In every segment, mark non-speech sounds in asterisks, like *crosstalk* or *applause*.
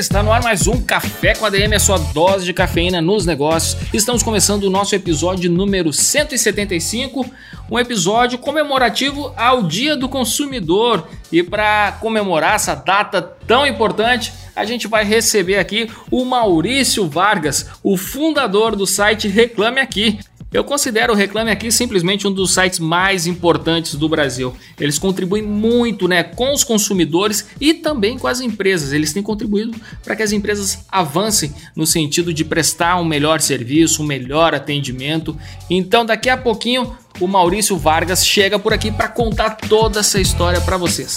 Está no ar mais um Café com a DM, a sua dose de cafeína nos negócios. Estamos começando o nosso episódio número 175, um episódio comemorativo ao Dia do Consumidor. E para comemorar essa data tão importante, a gente vai receber aqui o Maurício Vargas, o fundador do site Reclame Aqui. Eu considero o Reclame Aqui simplesmente um dos sites mais importantes do Brasil. Eles contribuem muito né, com os consumidores e também com as empresas. Eles têm contribuído para que as empresas avancem no sentido de prestar um melhor serviço, um melhor atendimento. Então, daqui a pouquinho, o Maurício Vargas chega por aqui para contar toda essa história para vocês.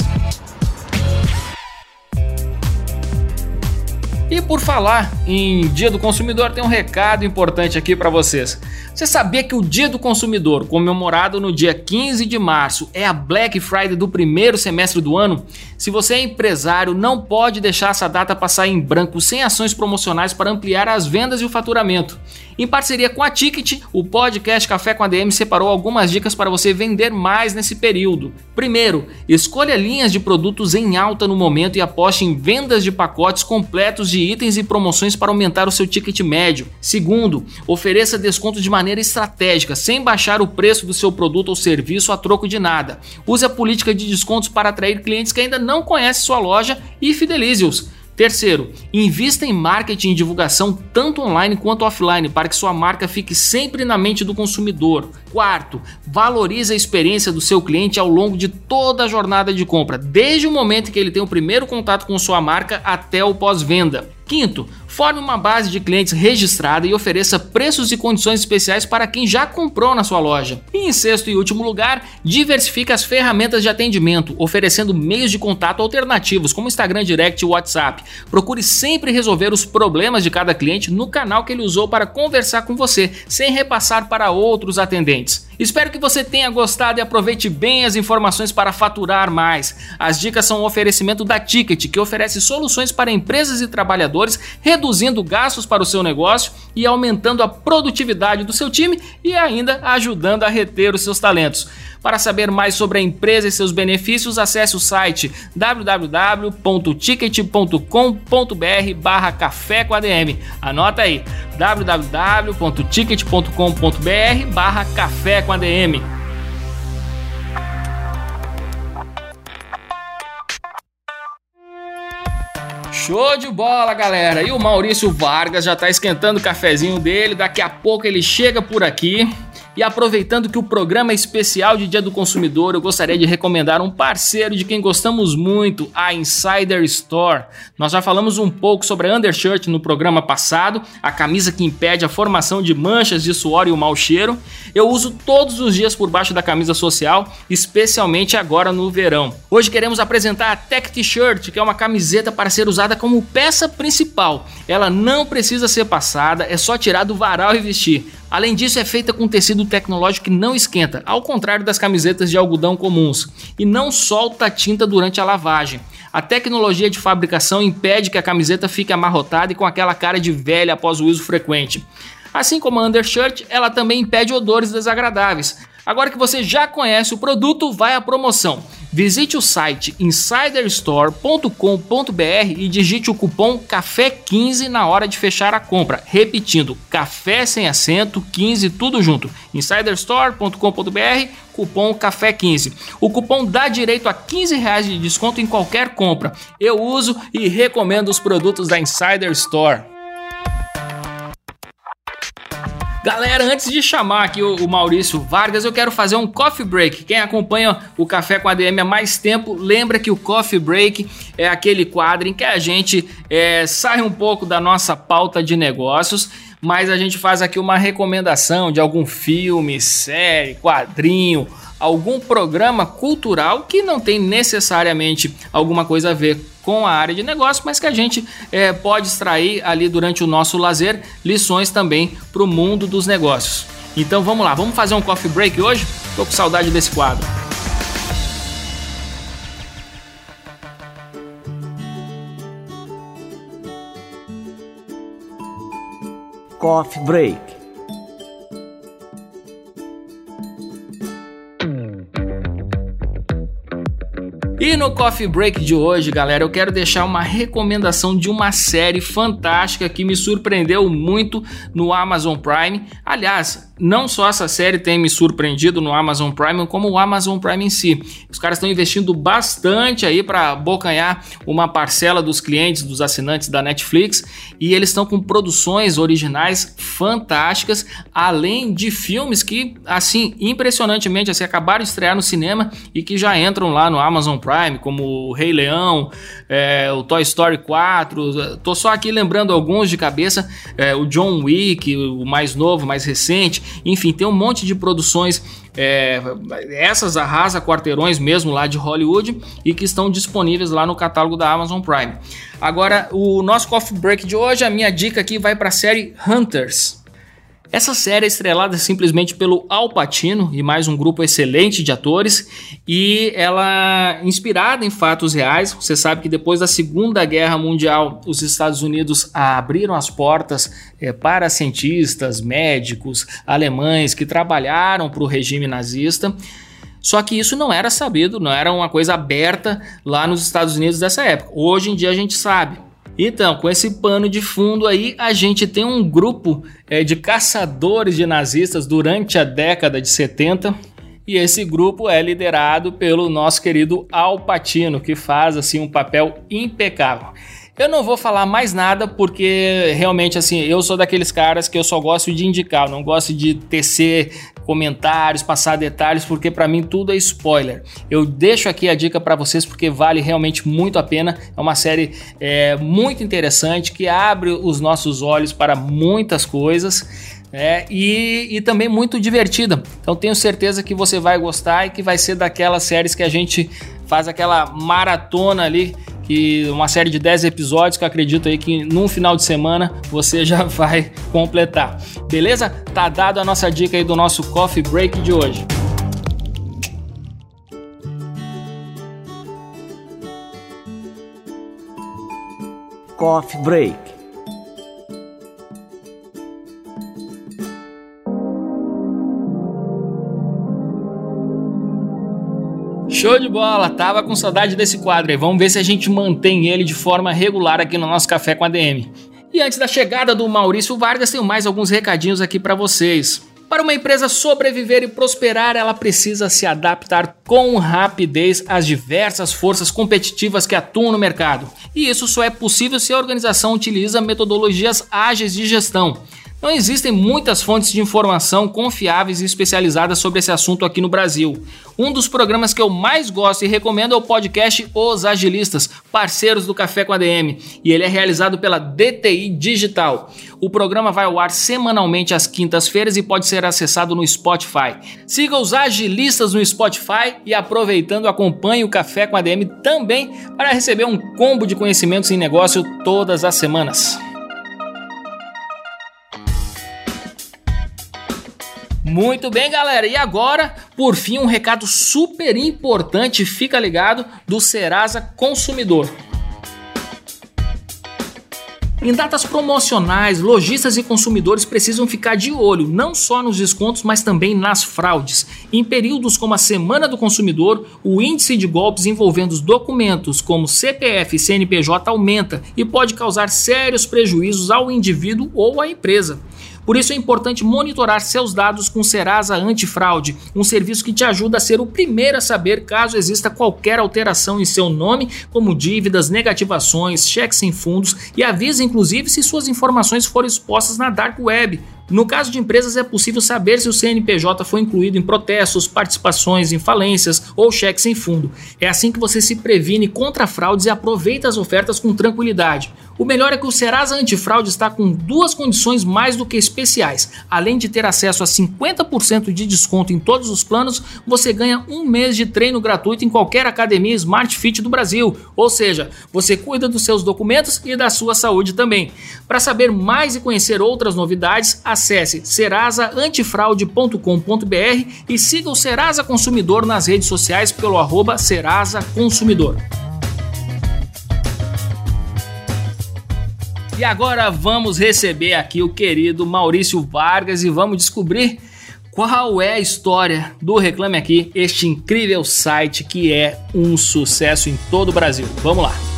E por falar em Dia do Consumidor, tem um recado importante aqui para vocês. Você sabia que o Dia do Consumidor, comemorado no dia 15 de março, é a Black Friday do primeiro semestre do ano? Se você é empresário, não pode deixar essa data passar em branco sem ações promocionais para ampliar as vendas e o faturamento. Em parceria com a Ticket, o podcast Café com a DM separou algumas dicas para você vender mais nesse período. Primeiro, escolha linhas de produtos em alta no momento e aposte em vendas de pacotes completos de itens e promoções para aumentar o seu ticket médio. Segundo, ofereça desconto de maneira estratégica, sem baixar o preço do seu produto ou serviço a troco de nada. Use a política de descontos para atrair clientes que ainda não conhecem sua loja e fidelize-os. Terceiro, invista em marketing e divulgação tanto online quanto offline para que sua marca fique sempre na mente do consumidor. Quarto, valorize a experiência do seu cliente ao longo de toda a jornada de compra, desde o momento em que ele tem o primeiro contato com sua marca até o pós-venda. Quinto, forme uma base de clientes registrada e ofereça preços e condições especiais para quem já comprou na sua loja. E em sexto e último lugar, diversifique as ferramentas de atendimento, oferecendo meios de contato alternativos, como Instagram Direct e WhatsApp. Procure sempre resolver os problemas de cada cliente no canal que ele usou para conversar com você, sem repassar para outros atendentes. Espero que você tenha gostado e aproveite bem as informações para faturar mais. As dicas são um oferecimento da Ticket, que oferece soluções para empresas e trabalhadores, reduzindo gastos para o seu negócio e aumentando a produtividade do seu time e ainda ajudando a reter os seus talentos. Para saber mais sobre a empresa e seus benefícios, acesse o site www.ticket.com.br barra café com ADM. Anota aí, www.ticket.com.br barra café com ADM. Show de bola, galera! E o Maurício Vargas já está esquentando o cafezinho dele, daqui a pouco ele chega por aqui. E aproveitando que o programa é especial de Dia do Consumidor, eu gostaria de recomendar um parceiro de quem gostamos muito, a Insider Store. Nós já falamos um pouco sobre a undershirt no programa passado, a camisa que impede a formação de manchas de suor e o mau cheiro. Eu uso todos os dias por baixo da camisa social, especialmente agora no verão. Hoje queremos apresentar a Tech T-shirt, que é uma camiseta para ser usada como peça principal. Ela não precisa ser passada, é só tirar do varal e vestir. Além disso, é feita com tecido tecnológico que não esquenta, ao contrário das camisetas de algodão comuns, e não solta tinta durante a lavagem. A tecnologia de fabricação impede que a camiseta fique amarrotada e com aquela cara de velha após o uso frequente. Assim como a undershirt, ela também impede odores desagradáveis. Agora que você já conhece o produto, vai à promoção. Visite o site insiderstore.com.br e digite o cupom CAFÉ15 na hora de fechar a compra. Repetindo, café sem acento, 15, tudo junto. insiderstore.com.br, cupom CAFÉ15. O cupom dá direito a 15 reais de desconto em qualquer compra. Eu uso e recomendo os produtos da Insider Store. Galera, antes de chamar aqui o, Maurício Vargas, eu quero fazer um coffee break. Quem acompanha o Café com a DM há mais tempo, lembra que o coffee break é aquele quadro em que a gente é, sai um pouco da nossa pauta de negócios, mas a gente faz aqui uma recomendação de algum filme, série, quadrinho, algum programa cultural que não tem necessariamente alguma coisa a ver com a área de negócio, mas que a gente é, pode extrair ali durante o nosso lazer lições também para o mundo dos negócios. Então vamos lá, vamos fazer um coffee break hoje? Tô com saudade desse quadro. Coffee Break E no Coffee Break de hoje, galera, eu quero deixar uma recomendação de uma série fantástica que me surpreendeu muito no Amazon Prime. Aliás, não só essa série tem me surpreendido no Amazon Prime, como o Amazon Prime em si. Os caras estão investindo bastante aí para bocanhar uma parcela dos clientes, dos assinantes da Netflix, e eles estão com produções originais fantásticas, além de filmes que, assim, impressionantemente, assim, acabaram de estrear no cinema e que já entram lá no Amazon Prime, como o Rei Leão, é, o Toy Story 4. Tô só aqui lembrando alguns de cabeça, é, o John Wick, o mais novo, mais recente. Enfim, tem um monte de produções, é, essas arrasa quarteirões mesmo lá de Hollywood e que estão disponíveis lá no catálogo da Amazon Prime. Agora, o nosso coffee break de hoje, a minha dica aqui vai para a série Hunters. Essa série é estrelada simplesmente pelo Al Pacino e mais um grupo excelente de atores e ela inspirada em fatos reais. Você sabe que depois da Segunda Guerra Mundial, os Estados Unidos abriram as portas é, para cientistas, médicos, alemães que trabalharam para o regime nazista. Só que isso não era sabido, não era uma coisa aberta lá nos Estados Unidos dessa época. Hoje em dia a gente sabe. Então, com esse pano de fundo aí, a gente tem um grupo é, de caçadores de nazistas durante a década de 70. E esse grupo é liderado pelo nosso querido Al Pacino, que faz assim um papel impecável. Eu não vou falar mais nada porque realmente assim, eu sou daqueles caras que eu só gosto de indicar, não gosto de tecer comentários, passar detalhes, porque para mim tudo é spoiler. Eu deixo aqui a dica para vocês porque vale realmente muito a pena. É uma série é, muito interessante que abre os nossos olhos para muitas coisas. É, e, e também muito divertida. Então tenho certeza que você vai gostar e que vai ser daquelas séries que a gente faz aquela maratona ali que uma série de 10 episódios que eu acredito aí que num final de semana você *laughs* já vai completar. Beleza? Tá dado a nossa dica aí do nosso coffee break de hoje. Coffee Break Show de bola, tava com saudade desse quadro aí. Vamos ver se a gente mantém ele de forma regular aqui no nosso Café com a DM. E antes da chegada do Maurício Vargas, tenho mais alguns recadinhos aqui para vocês. Para uma empresa sobreviver e prosperar, ela precisa se adaptar com rapidez às diversas forças competitivas que atuam no mercado. E isso só é possível se a organização utiliza metodologias ágeis de gestão. Não existem muitas fontes de informação confiáveis e especializadas sobre esse assunto aqui no Brasil. Um dos programas que eu mais gosto e recomendo é o podcast Os Agilistas, parceiros do Café com ADM, e ele é realizado pela DTI Digital. O programa vai ao ar semanalmente às quintas-feiras e pode ser acessado no Spotify. Siga os Agilistas no Spotify e aproveitando acompanhe o Café com ADM também para receber um combo de conhecimentos em negócio todas as semanas. Muito bem, galera. E agora, por fim, um recado super importante, fica ligado, do Serasa Consumidor. Em datas promocionais, lojistas e consumidores precisam ficar de olho não só nos descontos, mas também nas fraudes. Em períodos como a Semana do Consumidor, o índice de golpes envolvendo os documentos como CPF e CNPJ aumenta e pode causar sérios prejuízos ao indivíduo ou à empresa. Por isso é importante monitorar seus dados com Serasa Antifraude, um serviço que te ajuda a ser o primeiro a saber caso exista qualquer alteração em seu nome, como dívidas, negativações, cheques sem fundos e avisa inclusive se suas informações forem expostas na dark web. No caso de empresas, é possível saber se o CNPJ foi incluído em protestos, participações em falências ou cheques sem fundo. É assim que você se previne contra fraudes e aproveita as ofertas com tranquilidade. O melhor é que o Serasa Antifraude está com duas condições mais do que especiais. Além de ter acesso a 50% de desconto em todos os planos, você ganha um mês de treino gratuito em qualquer academia Smart Fit do Brasil. Ou seja, você cuida dos seus documentos e da sua saúde também. Para saber mais e conhecer outras novidades, acesse serasaantifraude.com.br e siga o Serasa Consumidor nas redes sociais pelo arroba Serasa Consumidor. E agora vamos receber aqui o querido Maurício Vargas e vamos descobrir qual é a história do Reclame Aqui, este incrível site que é um sucesso em todo o Brasil. Vamos lá!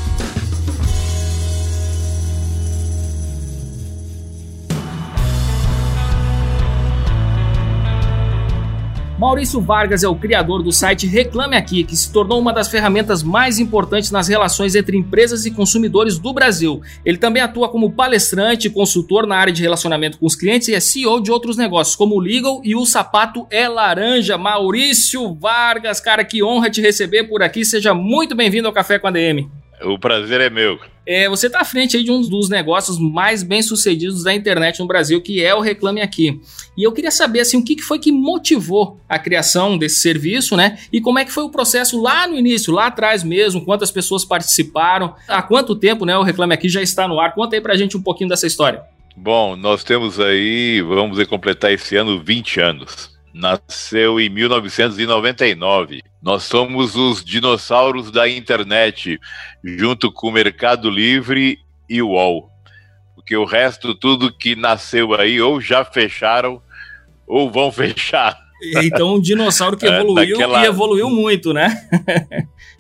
Maurício Vargas é o criador do site Reclame Aqui, que se tornou uma das ferramentas mais importantes nas relações entre empresas e consumidores do Brasil. Ele também atua como palestrante e consultor na área de relacionamento com os clientes e é CEO de outros negócios, como o Legal e o Sapato é Laranja. Maurício Vargas, cara, que honra te receber por aqui. Seja muito bem-vindo ao Café com a DM. O prazer é meu. É, você está à frente aí de um dos negócios mais bem sucedidos da internet no Brasil, que é o Reclame Aqui. E eu queria saber assim, o que foi que motivou a criação desse serviço, né? E como é que foi o processo lá no início, lá atrás mesmo, quantas pessoas participaram, há quanto tempo né, o Reclame Aqui já está no ar? Conta aí pra gente um pouquinho dessa história. Bom, nós temos aí, vamos completar esse ano 20 anos nasceu em 1999. Nós somos os dinossauros da internet, junto com o Mercado Livre e o UOL. Porque o resto, tudo que nasceu aí, ou já fecharam, ou vão *laughs* fechar. Então, um dinossauro que é, evoluiu Daquela... e evoluiu muito, né?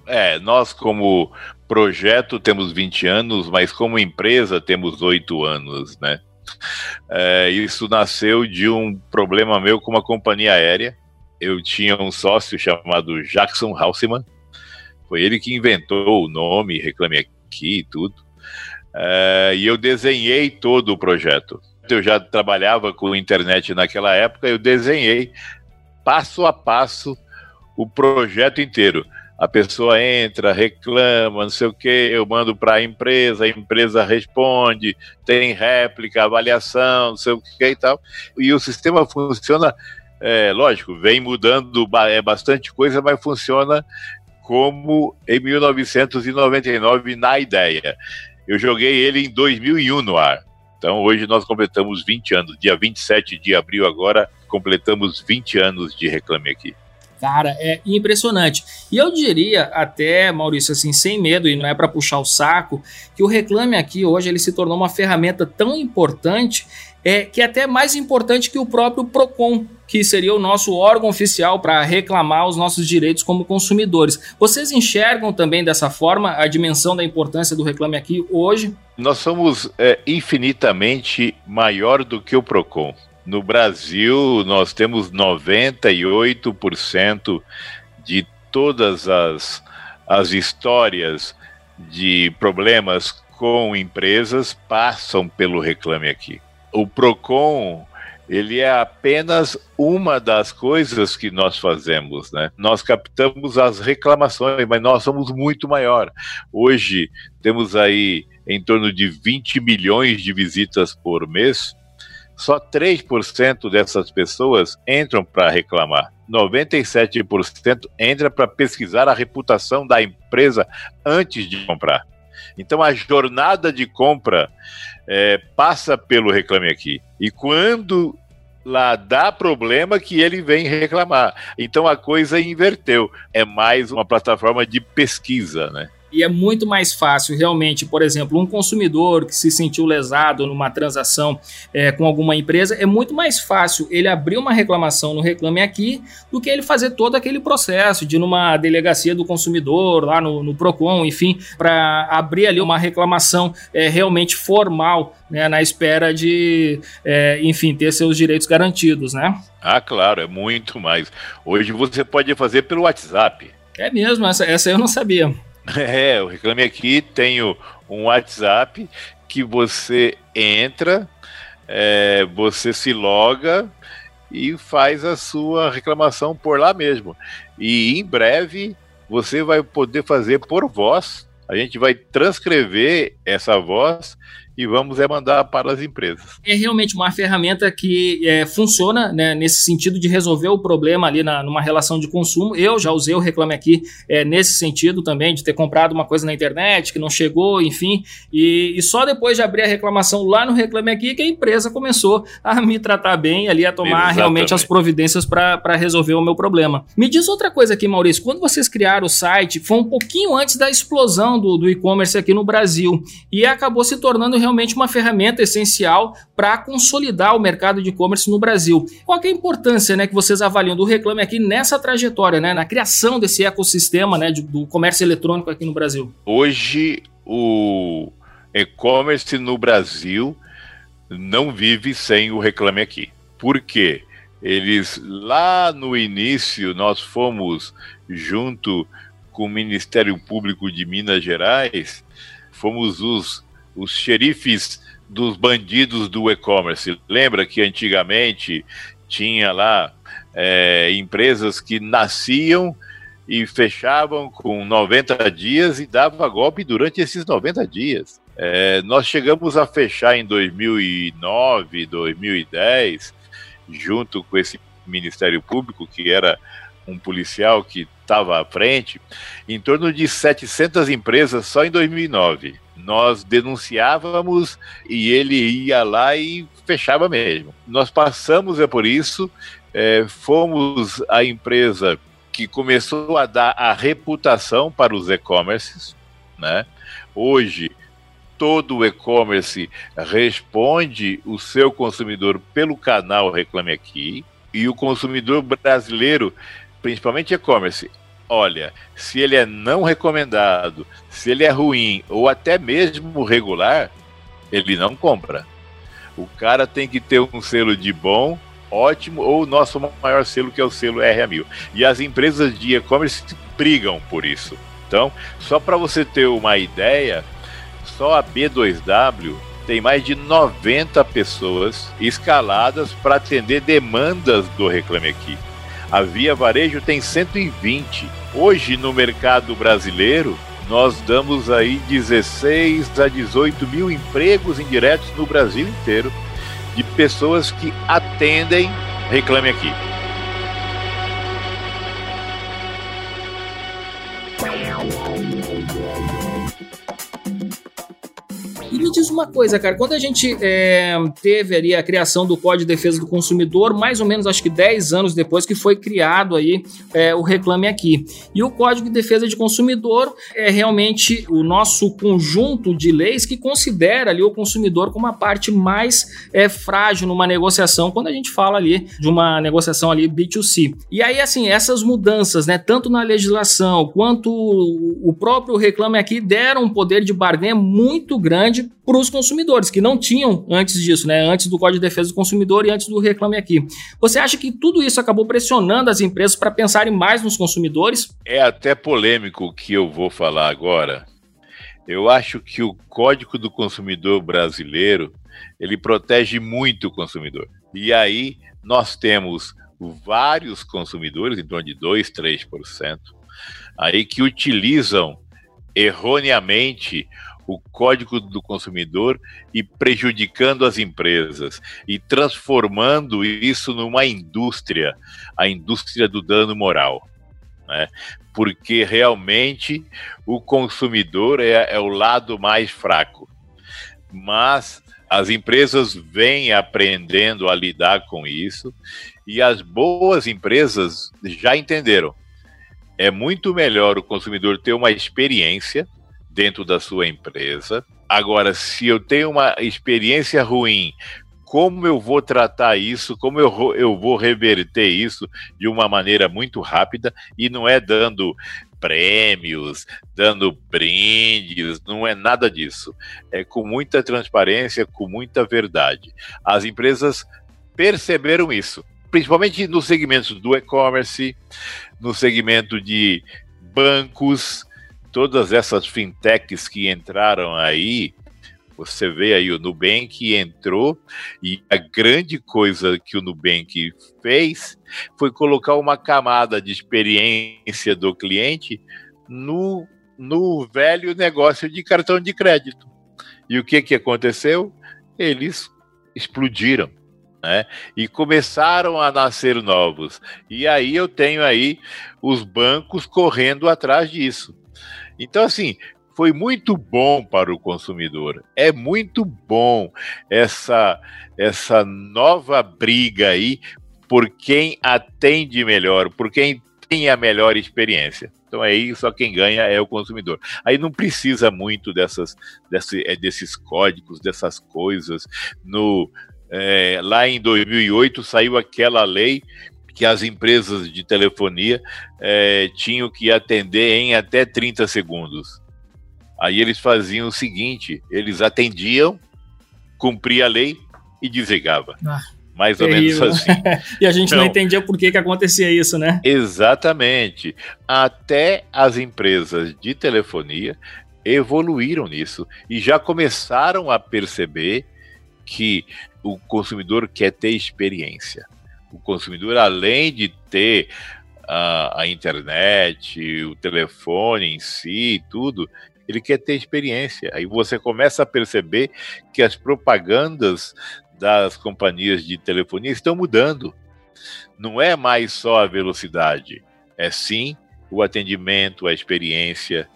é, nós como projeto temos 20 anos, mas como empresa temos 8 anos, né? É, isso nasceu de um problema meu com uma companhia aérea. Eu tinha um sócio chamado Jackson Haussmann. Foi ele que inventou o nome, reclame aqui e tudo. É, e eu desenhei todo o projeto. Eu já trabalhava com internet naquela época, eu desenhei passo a passo o projeto inteiro a pessoa entra, reclama, não sei o que, eu mando para a empresa, a empresa responde, tem réplica, avaliação, não sei o que e tal. E o sistema funciona, é, lógico, vem mudando é, bastante coisa, mas funciona como em 1999 na ideia. Eu joguei ele em 2001 no ar. Então hoje nós completamos 20 anos. Dia 27 de abril agora completamos 20 anos de Reclame Aqui. Cara, é impressionante. E eu diria até, Maurício, assim, sem medo, e não é para puxar o saco, que o Reclame Aqui hoje ele se tornou uma ferramenta tão importante é, que é até mais importante que o próprio PROCON, que seria o nosso órgão oficial para reclamar os nossos direitos como consumidores. Vocês enxergam também dessa forma a dimensão da importância do Reclame Aqui hoje? Nós somos é, infinitamente maior do que o PROCON. No Brasil, nós temos 98% de todas as, as histórias de problemas com empresas passam pelo Reclame Aqui. O PROCON ele é apenas uma das coisas que nós fazemos, né? Nós captamos as reclamações, mas nós somos muito maior. Hoje temos aí em torno de 20 milhões de visitas por mês só 3% dessas pessoas entram para reclamar. 97% entra para pesquisar a reputação da empresa antes de comprar. Então a jornada de compra é, passa pelo Reclame Aqui. E quando lá dá problema que ele vem reclamar. Então a coisa inverteu. É mais uma plataforma de pesquisa, né? E é muito mais fácil, realmente, por exemplo, um consumidor que se sentiu lesado numa transação é, com alguma empresa, é muito mais fácil ele abrir uma reclamação no Reclame Aqui do que ele fazer todo aquele processo de ir numa delegacia do consumidor, lá no, no PROCON, enfim, para abrir ali uma reclamação é, realmente formal, né, na espera de, é, enfim, ter seus direitos garantidos, né? Ah, claro, é muito mais. Hoje você pode fazer pelo WhatsApp. É mesmo, essa, essa eu não sabia. É, o Reclame Aqui tem um WhatsApp que você entra, é, você se loga e faz a sua reclamação por lá mesmo. E em breve você vai poder fazer por voz A gente vai transcrever essa voz e vamos é mandar para as empresas. É realmente uma ferramenta que é, funciona né, nesse sentido de resolver o problema ali na, numa relação de consumo. Eu já usei o Reclame Aqui é, nesse sentido também, de ter comprado uma coisa na internet que não chegou, enfim, e, e, só depois de abrir a reclamação lá no Reclame Aqui que a empresa começou a me tratar bem ali, a tomar Exatamente. realmente as providências para resolver o meu problema. Me diz outra coisa aqui, Maurício, quando vocês criaram o site, foi um pouquinho antes da explosão do, do e-commerce aqui no Brasil e acabou se tornando realmente uma ferramenta essencial para consolidar o mercado de e-commerce no Brasil. Qual é a importância né, que vocês avaliam do Reclame aqui nessa trajetória, né, na criação desse ecossistema né, do comércio eletrônico aqui no Brasil? Hoje, o e-commerce no Brasil não vive sem o Reclame Aqui. Por quê? Eles, lá no início, nós fomos junto com o Ministério Público de Minas Gerais, fomos os os xerifes dos bandidos do e-commerce. Lembra que antigamente tinha lá é, empresas que nasciam e fechavam com 90 dias e dava golpe durante esses 90 dias. É, nós chegamos a fechar em 2009, 2010, junto com esse Ministério Público, que era um policial que estava à frente, em torno de 700 empresas só em 2009 nós denunciávamos e ele ia lá e fechava mesmo. Nós passamos é por isso, é, fomos a empresa que começou a dar a reputação para os e-commerces, né? Hoje todo o e-commerce responde o seu consumidor pelo canal Reclame Aqui e o consumidor brasileiro, principalmente e-commerce, olha, se ele é não recomendado, se ele é ruim ou até mesmo regular, ele não compra. O cara tem que ter um selo de bom, ótimo, ou o nosso maior selo, que é o selo RA1000. E as empresas de e-commerce brigam por isso. Então, só para você ter uma ideia, só a B2W tem mais de 90 pessoas escaladas para atender demandas do Reclame Aqui. A Via Varejo tem 120. Hoje, no mercado brasileiro, nós damos aí 16 a 18 mil empregos indiretos no Brasil inteiro de pessoas que atendem Reclame Aqui. E me diz uma coisa, cara, quando a gente é, teve ali a criação do Código de Defesa do Consumidor, mais ou menos acho que 10 anos depois que foi criado aí é, o Reclame Aqui. E o Código de Defesa de Consumidor é realmente o nosso conjunto de leis que considera ali o consumidor como a parte mais é, frágil numa negociação, quando a gente fala ali de uma negociação ali B2C. E aí, assim, essas mudanças, né, tanto na legislação quanto o próprio Reclame Aqui deram um poder de barganha muito grande para os consumidores, que não tinham antes disso, né? Antes do Código de Defesa do Consumidor e antes do Reclame Aqui. Você acha que tudo isso acabou pressionando as empresas para pensarem mais nos consumidores? É até polêmico o que eu vou falar agora. Eu acho que o Código do Consumidor brasileiro ele protege muito o consumidor. E aí nós temos vários consumidores, em torno de 2, 3%, aí que utilizam erroneamente o Código do Consumidor e prejudicando as empresas e transformando isso numa indústria, a indústria do dano moral. Né? Porque realmente o consumidor é, é o lado mais fraco. Mas as empresas vêm aprendendo a lidar com isso e as boas empresas já entenderam. É muito melhor o consumidor ter uma experiência dentro da sua empresa. Agora, se eu tenho uma experiência ruim, como eu vou tratar isso, como eu, eu vou reverter isso de uma maneira muito rápida e não é dando prêmios, dando brindes, não é nada disso. É com muita transparência, com muita verdade. As empresas perceberam isso, principalmente no segmento do e-commerce, no segmento de bancos, todas essas fintechs que entraram aí, você vê aí o Nubank entrou e a grande coisa que o Nubank fez foi colocar uma camada de experiência do cliente no no velho negócio de cartão de crédito. E o que, que aconteceu? Eles explodiram. Né? E começaram a nascer novos. E aí eu tenho aí os bancos correndo atrás disso. Então, assim, foi muito bom para o consumidor. É muito bom essa, essa nova briga aí por quem atende melhor, por quem tem a melhor experiência. Então aí só quem ganha é o consumidor. Aí não precisa muito dessas, desse, é, desses códigos, dessas coisas. No, é, lá em 2008 saiu aquela lei que as empresas de telefonia é, tinham que atender em até 30 segundos. Aí eles faziam o seguinte: eles atendiam, cumpria a lei e desligava. Ah, Mais terrível. ou menos assim. *laughs* e a gente então, não entendia por que, que acontecia isso, né? Exatamente. Até as empresas de telefonia evoluíram nisso e já começaram a perceber que o consumidor quer ter experiência. O consumidor, além de ter a, a internet, o telefone em si, tudo, ele quer ter experiência. Aí você começa a perceber que as propagandas das companhias de telefonia estão mudando. Não é mais só a velocidade, é sim o atendimento, a experiência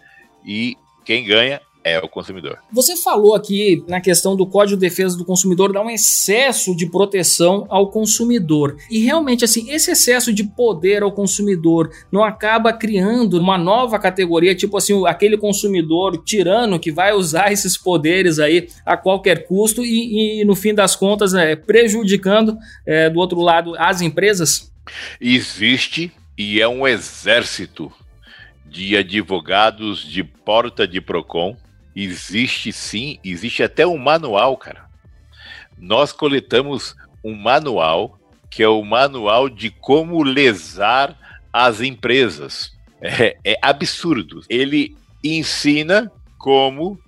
e quem ganha é o consumidor. Você falou aqui na questão do Código de Defesa do Consumidor dar um excesso de proteção ao consumidor. E realmente assim, esse excesso de poder ao consumidor não acaba criando uma nova categoria, tipo assim, aquele consumidor tirano que vai usar esses poderes aí a qualquer custo e, e no fim das contas é, prejudicando é, do outro lado as empresas? Existe e é um exército de advogados de porta de Procon Existe sim, existe até um manual, cara. Nós coletamos um manual que é o manual de como lesar as empresas. É, é absurdo. Ele ensina como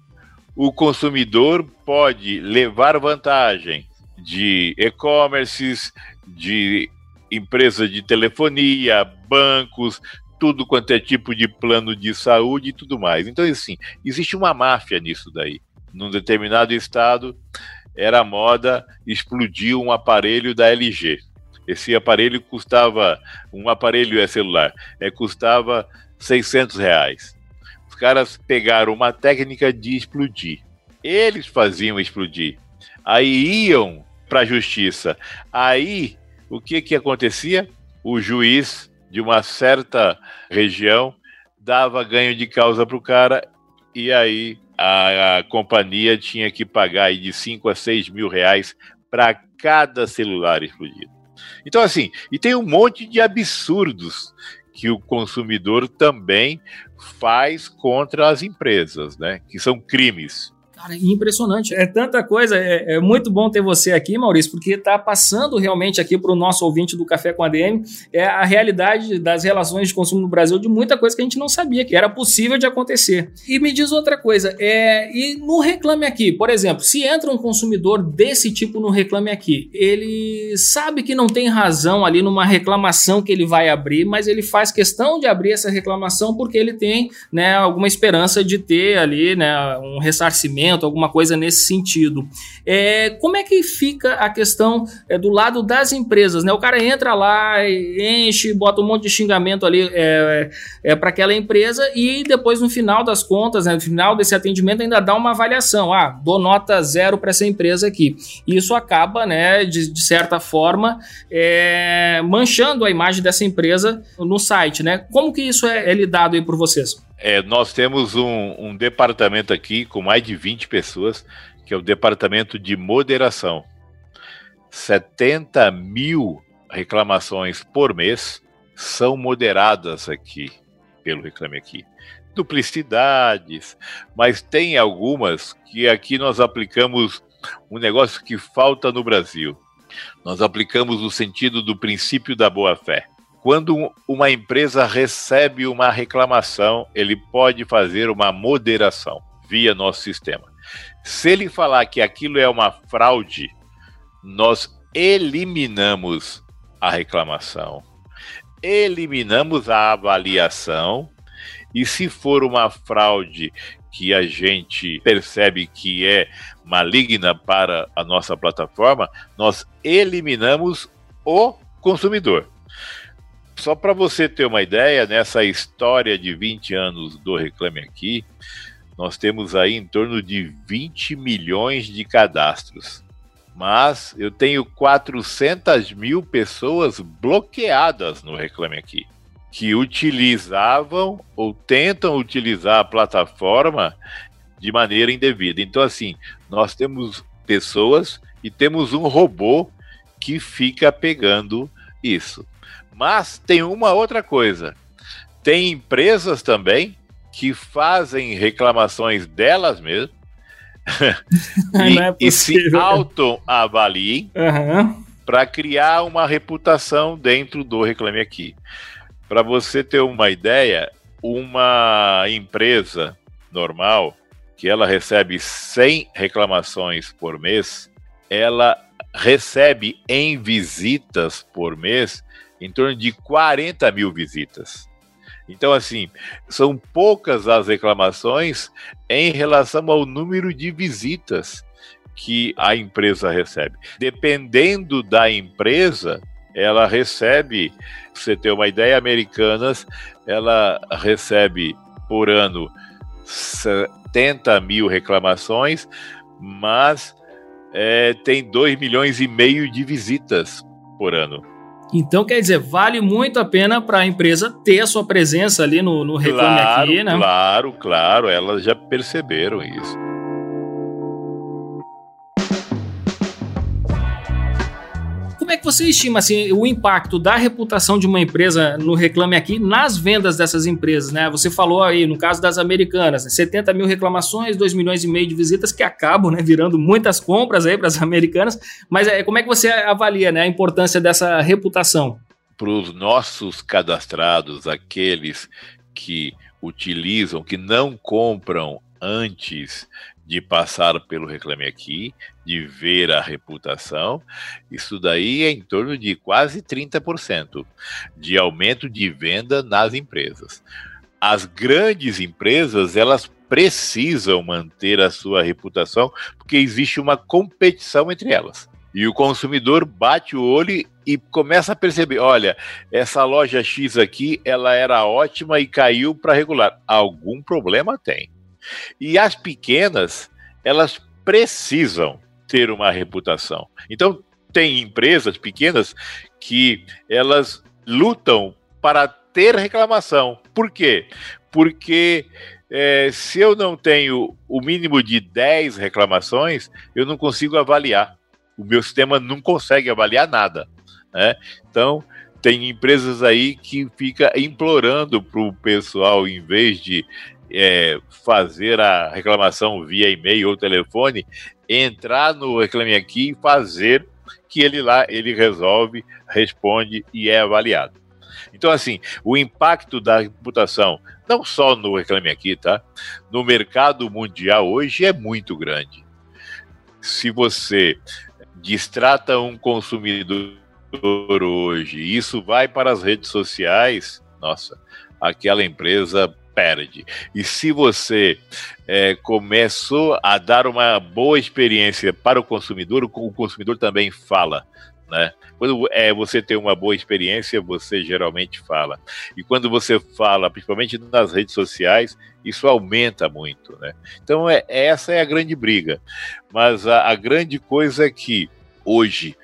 o consumidor pode levar vantagem de e-commerces, de empresas de telefonia, bancos, tudo quanto é tipo de plano de saúde e tudo mais. Então, assim, existe uma máfia nisso daí. Num determinado estado, era moda explodir um aparelho da LG. Esse aparelho custava, um aparelho é celular, é, custava 600 reais. Os caras pegaram uma técnica de explodir. Eles faziam explodir. Aí iam para a justiça. Aí, o que que acontecia? O juiz de uma certa região dava ganho de causa para o cara e aí a, a, companhia tinha que pagar aí de 5 a 6 mil reais para cada celular explodido. Então, assim, e tem um monte de absurdos que o consumidor também faz contra as empresas, né? Que são crimes. Cara, impressionante. É tanta coisa. É, é, muito bom ter você aqui, Maurício, porque está passando realmente aqui para o nosso ouvinte do Café com ADM é a realidade das relações de consumo no Brasil de muita coisa que a gente não sabia que era possível de acontecer. E me diz outra coisa, é, e no Reclame Aqui, por exemplo, se entra um consumidor desse tipo no Reclame Aqui, ele sabe que não tem razão ali numa reclamação que ele vai abrir, mas ele faz questão de abrir essa reclamação porque ele tem né, alguma esperança de ter ali né, um ressarcimento alguma coisa nesse sentido. É, como é que fica a questão é, do lado das empresas? Né? O cara entra lá, enche, bota um monte de xingamento ali é, é, para aquela empresa e depois no final das contas, né, no final desse atendimento, ainda dá uma avaliação. Ah, dou nota zero para essa empresa aqui. E isso acaba, né, de, de certa forma, é, manchando a imagem dessa empresa no site. Né? Como que isso é, é lidado aí por vocês? É, nós temos um, um, departamento aqui com mais de 20 pessoas, que é o departamento de moderação. 70 mil reclamações por mês são moderadas aqui, pelo Reclame Aqui. Duplicidades, mas tem algumas que aqui nós aplicamos um negócio que falta no Brasil. Nós aplicamos o sentido do princípio da boa-fé. Quando uma empresa recebe uma reclamação, ele pode fazer uma moderação via nosso sistema. Se ele falar que aquilo é uma fraude, nós eliminamos a reclamação, eliminamos a avaliação E se for uma fraude que a gente percebe que é maligna para a nossa plataforma, nós eliminamos o consumidor. Só para você ter uma ideia, nessa história de 20 anos do Reclame Aqui, nós temos aí em torno de 20 milhões de cadastros. Mas eu tenho 400 mil pessoas bloqueadas no Reclame Aqui, que utilizavam ou tentam utilizar a plataforma de maneira indevida. Então, assim, nós temos pessoas e temos um robô que fica pegando isso. Mas tem uma outra coisa. Tem empresas também que fazem reclamações delas mesmas *laughs* e, é e, se autoavaliem uhum. para criar uma reputação dentro do Reclame Aqui. Para você ter uma ideia, uma empresa normal que ela recebe 100 reclamações por mês, ela recebe em visitas por mês em torno de 40 mil visitas. Então, assim, são poucas as reclamações em relação ao número de visitas que a empresa recebe. Dependendo da empresa, ela recebe, você ter uma ideia, Americanas, ela recebe por ano 70 mil reclamações, mas é, tem 2 milhões e meio de visitas por ano. Então, quer dizer, vale muito a pena para a empresa ter a sua presença ali no, no Reclame claro, Aqui, né? Claro, claro, elas já perceberam isso. Como é que você estima assim, o impacto da reputação de uma empresa no Reclame Aqui nas vendas dessas empresas? Né? Você falou aí, no caso das americanas, né? 70 mil reclamações, 2 milhões e meio de visitas que acabam né, virando muitas compras aí para as *laughs* americanas. Mas é, como é que você avalia né, a importância dessa reputação? Para os nossos cadastrados, aqueles que utilizam, que não compram antes de passar pelo Reclame Aqui, de ver a reputação, isso daí é em torno de quase 30% de aumento de venda nas empresas. As grandes empresas, elas precisam manter a sua reputação porque existe uma competição entre elas. E o consumidor bate o olho e começa a perceber, olha, essa loja X aqui, ela era ótima e caiu para regular. Algum problema tem. E as pequenas, elas precisam ter uma reputação. Então, tem empresas pequenas que elas lutam para ter reclamação. Por quê? Porque é, se eu não tenho o mínimo de 10 reclamações, eu não consigo avaliar. O meu sistema não consegue avaliar nada. Né? Então, tem empresas aí que fica implorando para o pessoal, em vez de é, fazer a reclamação via e-mail ou telefone, entrar no Reclame Aqui e fazer que ele lá ele resolve, responde e é avaliado. Então, assim, o impacto da reputação, não só no Reclame Aqui, tá? No mercado mundial hoje é muito grande. Se você distrata um consumidor hoje, isso vai para as redes sociais, nossa, aquela empresa perde. E se você é, começou a dar uma boa experiência para o consumidor, o consumidor também fala. Né? Quando é, você tem uma boa experiência, você geralmente fala. E quando você fala, principalmente nas redes sociais, isso aumenta muito. Né? Então, é, essa é a grande briga. Mas a, a grande coisa é que, hoje,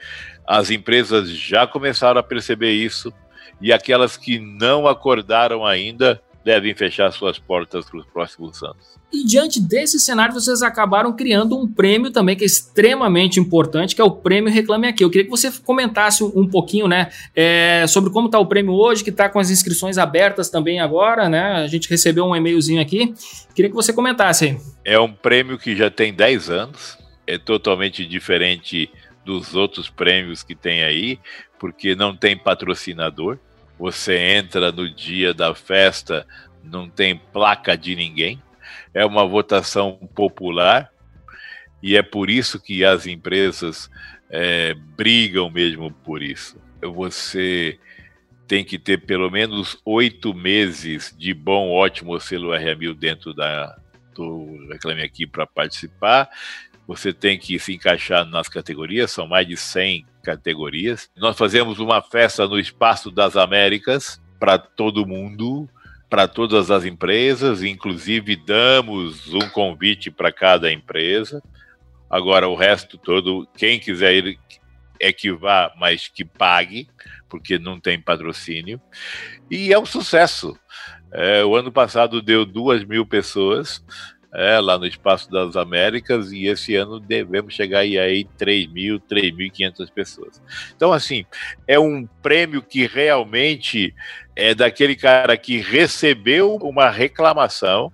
as empresas já começaram a perceber isso, e aquelas que não acordaram ainda devem fechar suas portas para os próximos anos. E diante desse cenário, vocês acabaram criando um prêmio também que é extremamente importante, que é o Prêmio Reclame Aqui. Eu queria que você comentasse um pouquinho, né, é, sobre como está o prêmio hoje, que está com as inscrições abertas também agora, né? A gente recebeu um e-mailzinho aqui. Queria que você comentasse aí. É um prêmio que já tem 10 anos, é totalmente diferente dos outros prêmios que tem aí, porque não tem patrocinador você entra no dia da festa, não tem placa de ninguém. É uma votação popular e é por isso que as empresas é, brigam mesmo por isso. Você tem que ter pelo menos oito meses de bom, ótimo selo RA1000 dentro da, do Reclame Aqui para participar. Você tem que se encaixar nas categorias, são mais de 100 categorias. Nós fazemos uma festa no Espaço das Américas para todo mundo, para todas as empresas, inclusive damos um convite para cada empresa. Agora, o resto todo, quem quiser ir, é que vá, mas que pague, porque não tem patrocínio. E é um sucesso. É, o ano passado deu duas mil pessoas é, lá no Espaço das Américas e esse ano devemos chegar aí, aí 3 mil, 3.500 pessoas. Então, assim, é um prêmio que realmente é daquele cara que recebeu uma reclamação,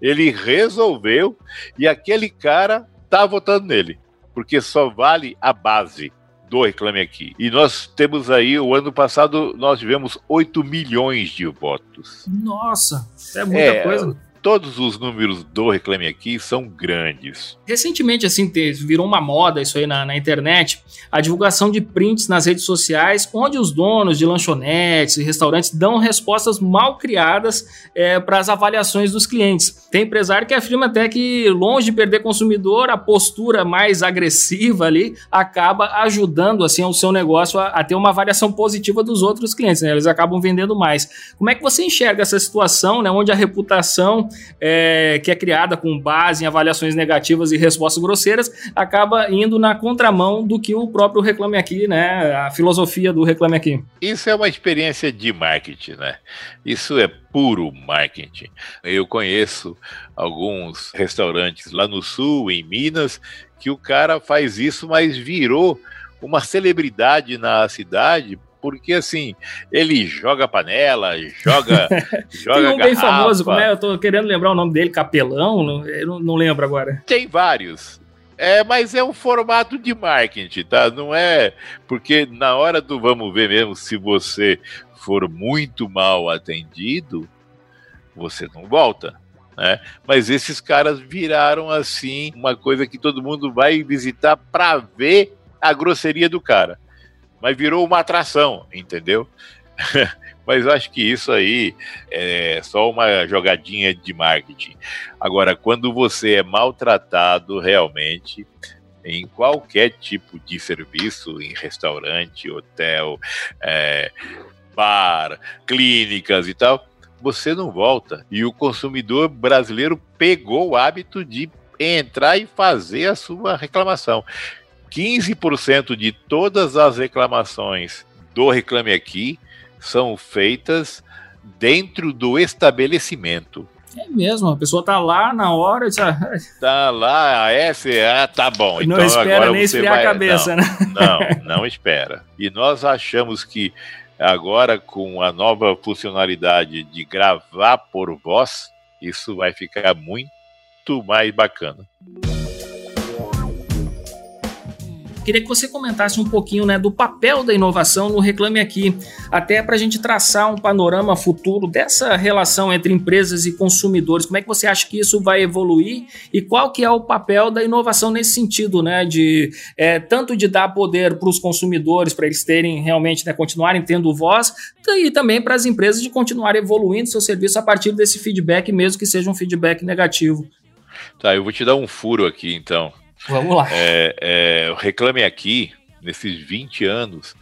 ele resolveu e aquele cara tá votando nele, porque só vale a base do Reclame Aqui. E nós temos aí, o ano passado, nós tivemos 8 milhões de votos. Nossa, é muita é, coisa todos os números do Reclame Aqui são grandes. Recentemente, assim, virou uma moda isso aí na, na, internet, a divulgação de prints nas redes sociais, onde os donos de lanchonetes e restaurantes dão respostas mal criadas é, para as avaliações dos clientes. Tem empresário que afirma até que, longe de perder consumidor, a postura mais agressiva ali acaba ajudando assim o seu negócio a, a ter uma avaliação positiva dos outros clientes, né? Eles acabam vendendo mais. Como é que você enxerga essa situação, né, onde a reputação é, que é criada com base em avaliações negativas e respostas grosseiras, acaba indo na contramão do que o próprio Reclame Aqui, né? A filosofia do Reclame Aqui. Isso é uma experiência de marketing, né? Isso é puro marketing. Eu conheço alguns restaurantes lá no sul, em Minas, que o cara faz isso, mas virou uma celebridade na cidade porque assim, ele joga panela, joga. *laughs* joga Tem um garrafa. bem famoso, como é? Eu tô querendo lembrar o nome dele, Capelão, não, não lembro agora. Tem vários. É, mas é um formato de marketing, tá? Não é. Porque na hora do vamos ver mesmo, se você for muito mal atendido, você não volta. Né? Mas esses caras viraram assim uma coisa que todo mundo vai visitar para ver a grosseria do cara mas virou uma atração, entendeu? *laughs* mas acho que isso aí é só uma jogadinha de marketing. Agora, quando você é maltratado realmente, em qualquer tipo de serviço, em restaurante, hotel, é, bar, clínicas e tal, você não volta. E o consumidor brasileiro pegou o hábito de entrar e fazer a sua reclamação. 15% de todas as reclamações do Reclame Aqui são feitas dentro do estabelecimento. É mesmo, a pessoa tá lá na hora. Já... Ah, tá lá, a SA, tá bom. Não então espera agora nem esfriar vai... a cabeça, não, né? Não, não espera. E nós achamos que agora, com a nova funcionalidade de gravar por voz, isso vai ficar muito mais bacana. Queria que você comentasse um pouquinho né, do papel da inovação no Reclame Aqui, até para a gente traçar um panorama futuro dessa relação entre empresas e consumidores. Como é que você acha que isso vai evoluir e qual que é o papel da inovação nesse sentido, né? De é, tanto de dar poder para os consumidores, para eles terem realmente, né, continuarem tendo voz, e também para as empresas de continuar evoluindo seu serviço a partir desse feedback, mesmo que seja um feedback negativo. Tá, eu vou te dar um furo aqui então. Vamos lá. É, é, o Reclame Aqui, nesses 20 anos,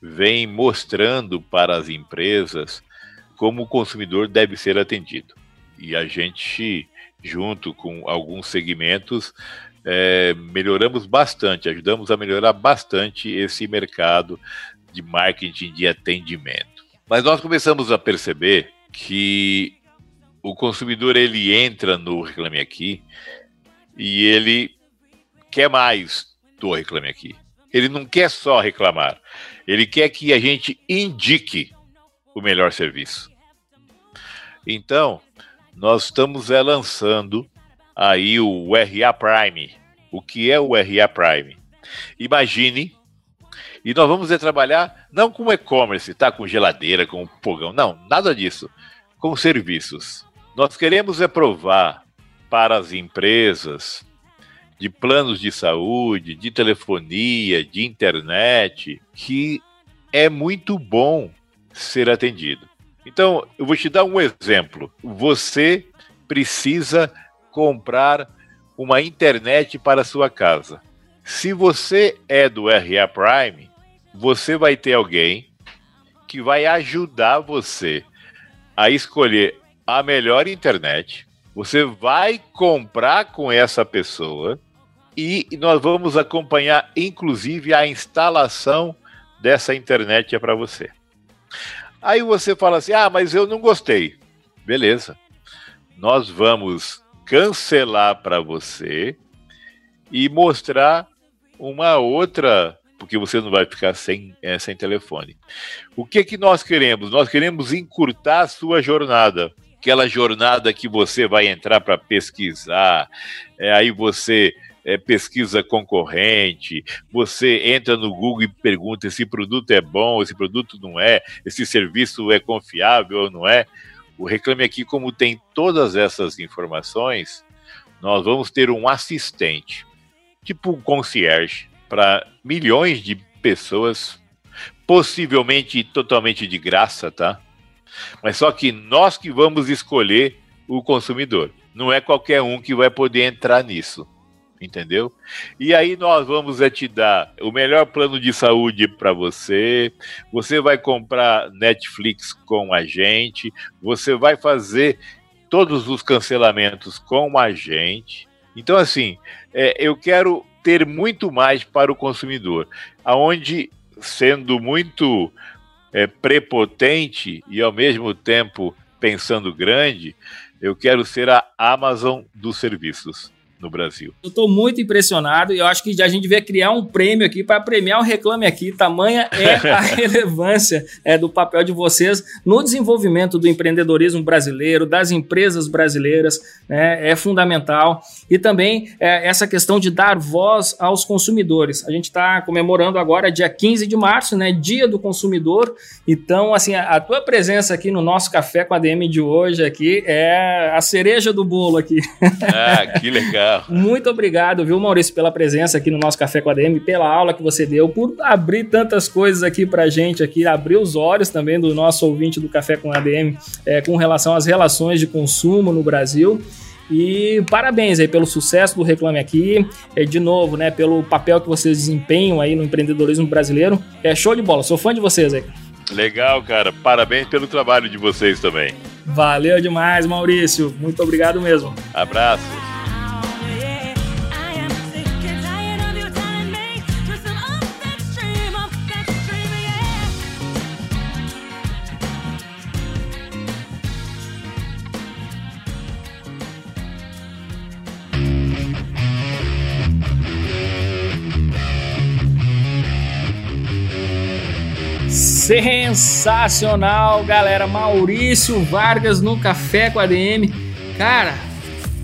vem mostrando para as empresas como o consumidor deve ser atendido. E a gente, junto com alguns segmentos, é, melhoramos bastante, ajudamos a melhorar bastante esse mercado de marketing de atendimento. Mas nós começamos a perceber que o consumidor ele entra no Reclame Aqui e ele quer mais do Reclame Aqui. Ele não quer só reclamar. Ele quer que a gente indique o melhor serviço. Então, nós estamos é, lançando aí o RA Prime. O que é o RA Prime? Imagine, e nós vamos é, trabalhar não com e-commerce, tá? Com geladeira, com fogão, não, nada disso. Com serviços. Nós queremos é provar para as empresas de planos de saúde, de telefonia, de internet, que é muito bom ser atendido. Então, eu vou te dar um exemplo. Você precisa comprar uma internet para a sua casa. Se você é do RA Prime, você vai ter alguém que vai ajudar você a escolher a melhor internet. Você vai comprar com essa pessoa e nós vamos acompanhar, inclusive, a instalação dessa internet é para você. Aí você fala assim: ah, mas eu não gostei. Beleza. Nós vamos cancelar para você e mostrar uma outra, porque você não vai ficar sem, é, sem telefone. O que, que nós queremos? Nós queremos encurtar a sua jornada. Aquela jornada que você vai entrar para pesquisar, é, aí você é, pesquisa concorrente, você entra no Google e pergunta esse produto é bom, esse produto não é, esse serviço é confiável ou não é. O Reclame Aqui, como tem todas essas informações, nós vamos ter um assistente, tipo um concierge, para milhões de pessoas, possivelmente totalmente de graça, tá? Mas só que nós que vamos escolher o consumidor. Não é qualquer um que vai poder entrar nisso entendeu? E aí nós vamos é te dar o melhor plano de saúde para você. Você vai comprar Netflix com a gente, você vai fazer todos os cancelamentos com a gente. Então assim, é, eu quero ter muito mais para o consumidor, aonde sendo muito é, prepotente e ao mesmo tempo pensando grande, eu quero ser a Amazon dos serviços no Brasil. Eu estou muito impressionado e eu acho que a gente devia criar um prêmio aqui para premiar o Reclame Aqui. Tamanha é a *laughs* relevância é, do papel de vocês no desenvolvimento do empreendedorismo brasileiro, das empresas brasileiras, né, é fundamental. E também é, essa questão de dar voz aos consumidores. A gente está comemorando agora, dia 15 de março, né, Dia do Consumidor. Então, assim, a, a tua presença aqui no nosso Café com a DM de hoje aqui é a cereja do bolo aqui. Ah, que legal. Muito obrigado, viu, Maurício, pela presença aqui no nosso Café com a DM, pela aula que você deu, por abrir tantas coisas aqui pra gente aqui, abrir os olhos também do nosso ouvinte do Café com a DM é, com relação às relações de consumo no Brasil. E parabéns aí pelo sucesso do Reclame Aqui, é, de novo, né, pelo papel que vocês desempenham aí no empreendedorismo brasileiro. É show de bola, sou fã de vocês aí. Legal, cara. Parabéns pelo trabalho de vocês também. Valeu demais, Maurício. Muito obrigado mesmo. Abraço. Sensacional, galera. Maurício Vargas no Café com a DM. Cara,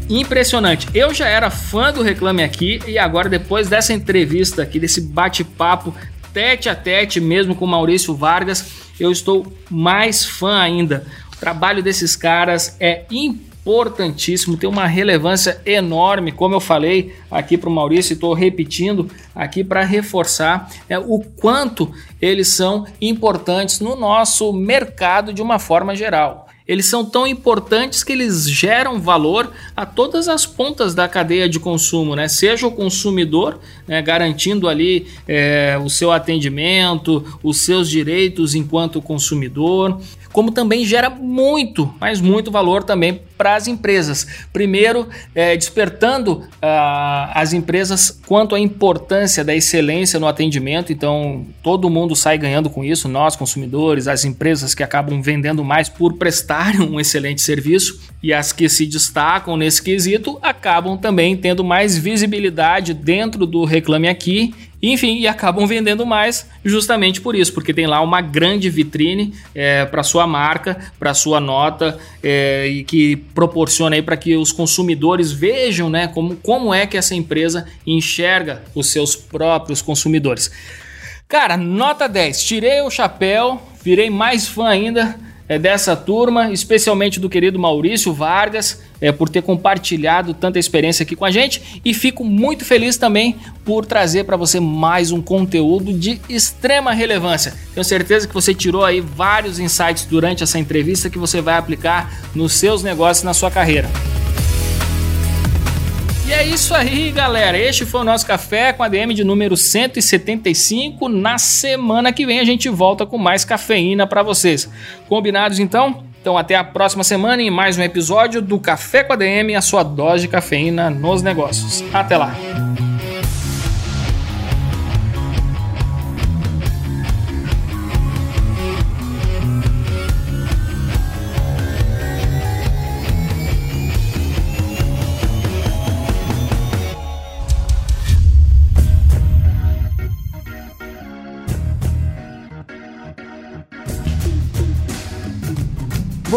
impressionante. Eu já era fã do Reclame Aqui e agora, depois dessa entrevista aqui, desse bate-papo tete a tete mesmo com Maurício Vargas, eu estou mais fã ainda. O trabalho desses caras é impressionante importantíssimo, tem uma relevância enorme, como eu falei aqui para o Maurício estou repetindo aqui para reforçar é, o quanto eles são importantes no nosso mercado de uma forma geral eles são tão importantes que eles geram valor a todas as pontas da cadeia de consumo, né? Seja o consumidor, né, garantindo ali é, o seu atendimento, os seus direitos enquanto consumidor, como também gera muito, mas muito valor também para as empresas. Primeiro, é, despertando uh, as empresas quanto à importância da excelência no atendimento. Então, todo mundo sai ganhando com isso, nós consumidores, as empresas que acabam vendendo mais por prestarem *laughs* um excelente serviço e as que se destacam nesse quesito acabam também tendo mais visibilidade dentro do Reclame Aqui enfim, e acabam vendendo mais justamente por isso, porque tem lá uma grande vitrine é, para sua marca, para sua nota é, e que proporciona aí para que os consumidores vejam, né, como, como é que essa empresa enxerga os seus próprios consumidores. Cara, nota 10. Tirei o chapéu, virei mais fã ainda é, dessa turma, especialmente do querido Maurício Vargas. É, por ter compartilhado tanta experiência aqui com a gente e fico muito feliz também por trazer para você mais um conteúdo de extrema relevância. Tenho certeza que você tirou aí vários insights durante essa entrevista que você vai aplicar nos seus negócios na sua carreira. E é isso aí, galera. Este foi o nosso café com a DM de número 175. Na semana que vem a gente volta com mais cafeína para vocês. Combinados então? Então até a próxima semana em mais um episódio do Café com a DM, a sua dose de cafeína nos negócios. Até lá.